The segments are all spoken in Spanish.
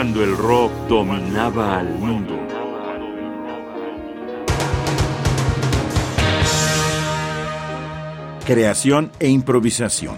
cuando el rock dominaba al mundo. Creación e improvisación.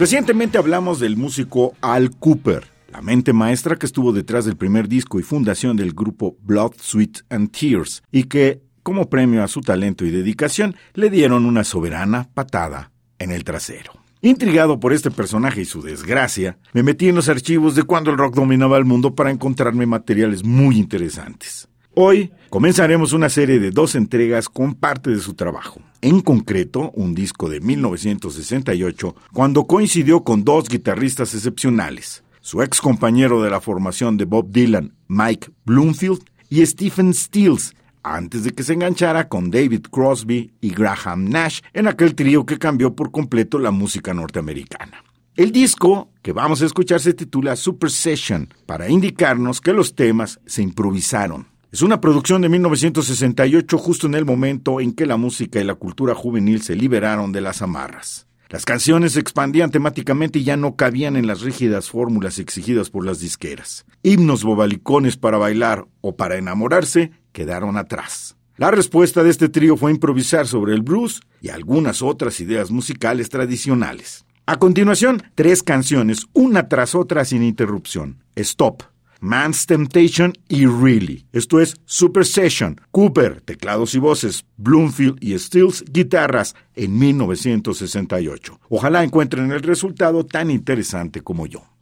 Recientemente hablamos del músico Al Cooper, la mente maestra que estuvo detrás del primer disco y fundación del grupo Blood, Sweat and Tears, y que, como premio a su talento y dedicación, le dieron una soberana patada en el trasero. Intrigado por este personaje y su desgracia, me metí en los archivos de cuando el rock dominaba el mundo para encontrarme materiales muy interesantes. Hoy comenzaremos una serie de dos entregas con parte de su trabajo. En concreto, un disco de 1968, cuando coincidió con dos guitarristas excepcionales, su ex compañero de la formación de Bob Dylan, Mike Bloomfield, y Stephen Stills, antes de que se enganchara con David Crosby y Graham Nash en aquel trío que cambió por completo la música norteamericana. El disco que vamos a escuchar se titula Super Session, para indicarnos que los temas se improvisaron es una producción de 1968 justo en el momento en que la música y la cultura juvenil se liberaron de las amarras. Las canciones se expandían temáticamente y ya no cabían en las rígidas fórmulas exigidas por las disqueras. Himnos bobalicones para bailar o para enamorarse quedaron atrás. La respuesta de este trío fue improvisar sobre el blues y algunas otras ideas musicales tradicionales. A continuación, tres canciones, una tras otra sin interrupción. Stop, Man's Temptation y Really. Esto es Super Session, Cooper, teclados y voces, Bloomfield y Stills, guitarras, en 1968. Ojalá encuentren el resultado tan interesante como yo.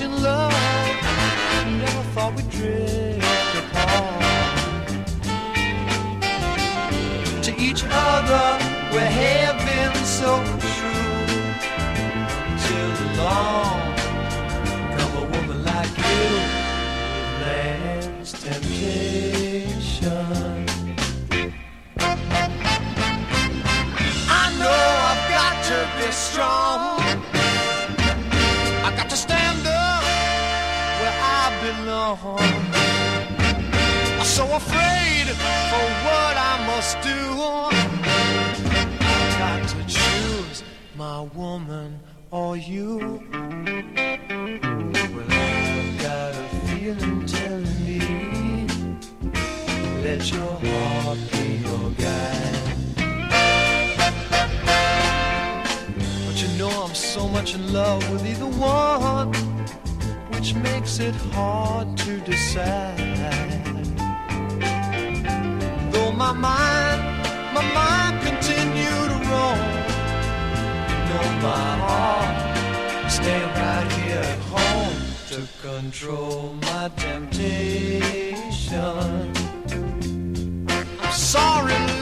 in love. belong. I'm so afraid for what I must do. I've got to choose my woman or you. Well, I've got a feeling telling me let your heart be your guide. But you know I'm so much in love with either one makes it hard to decide. Though my mind, my mind continue to roam, No, my heart stay right here at home to control my temptation. I'm sorry.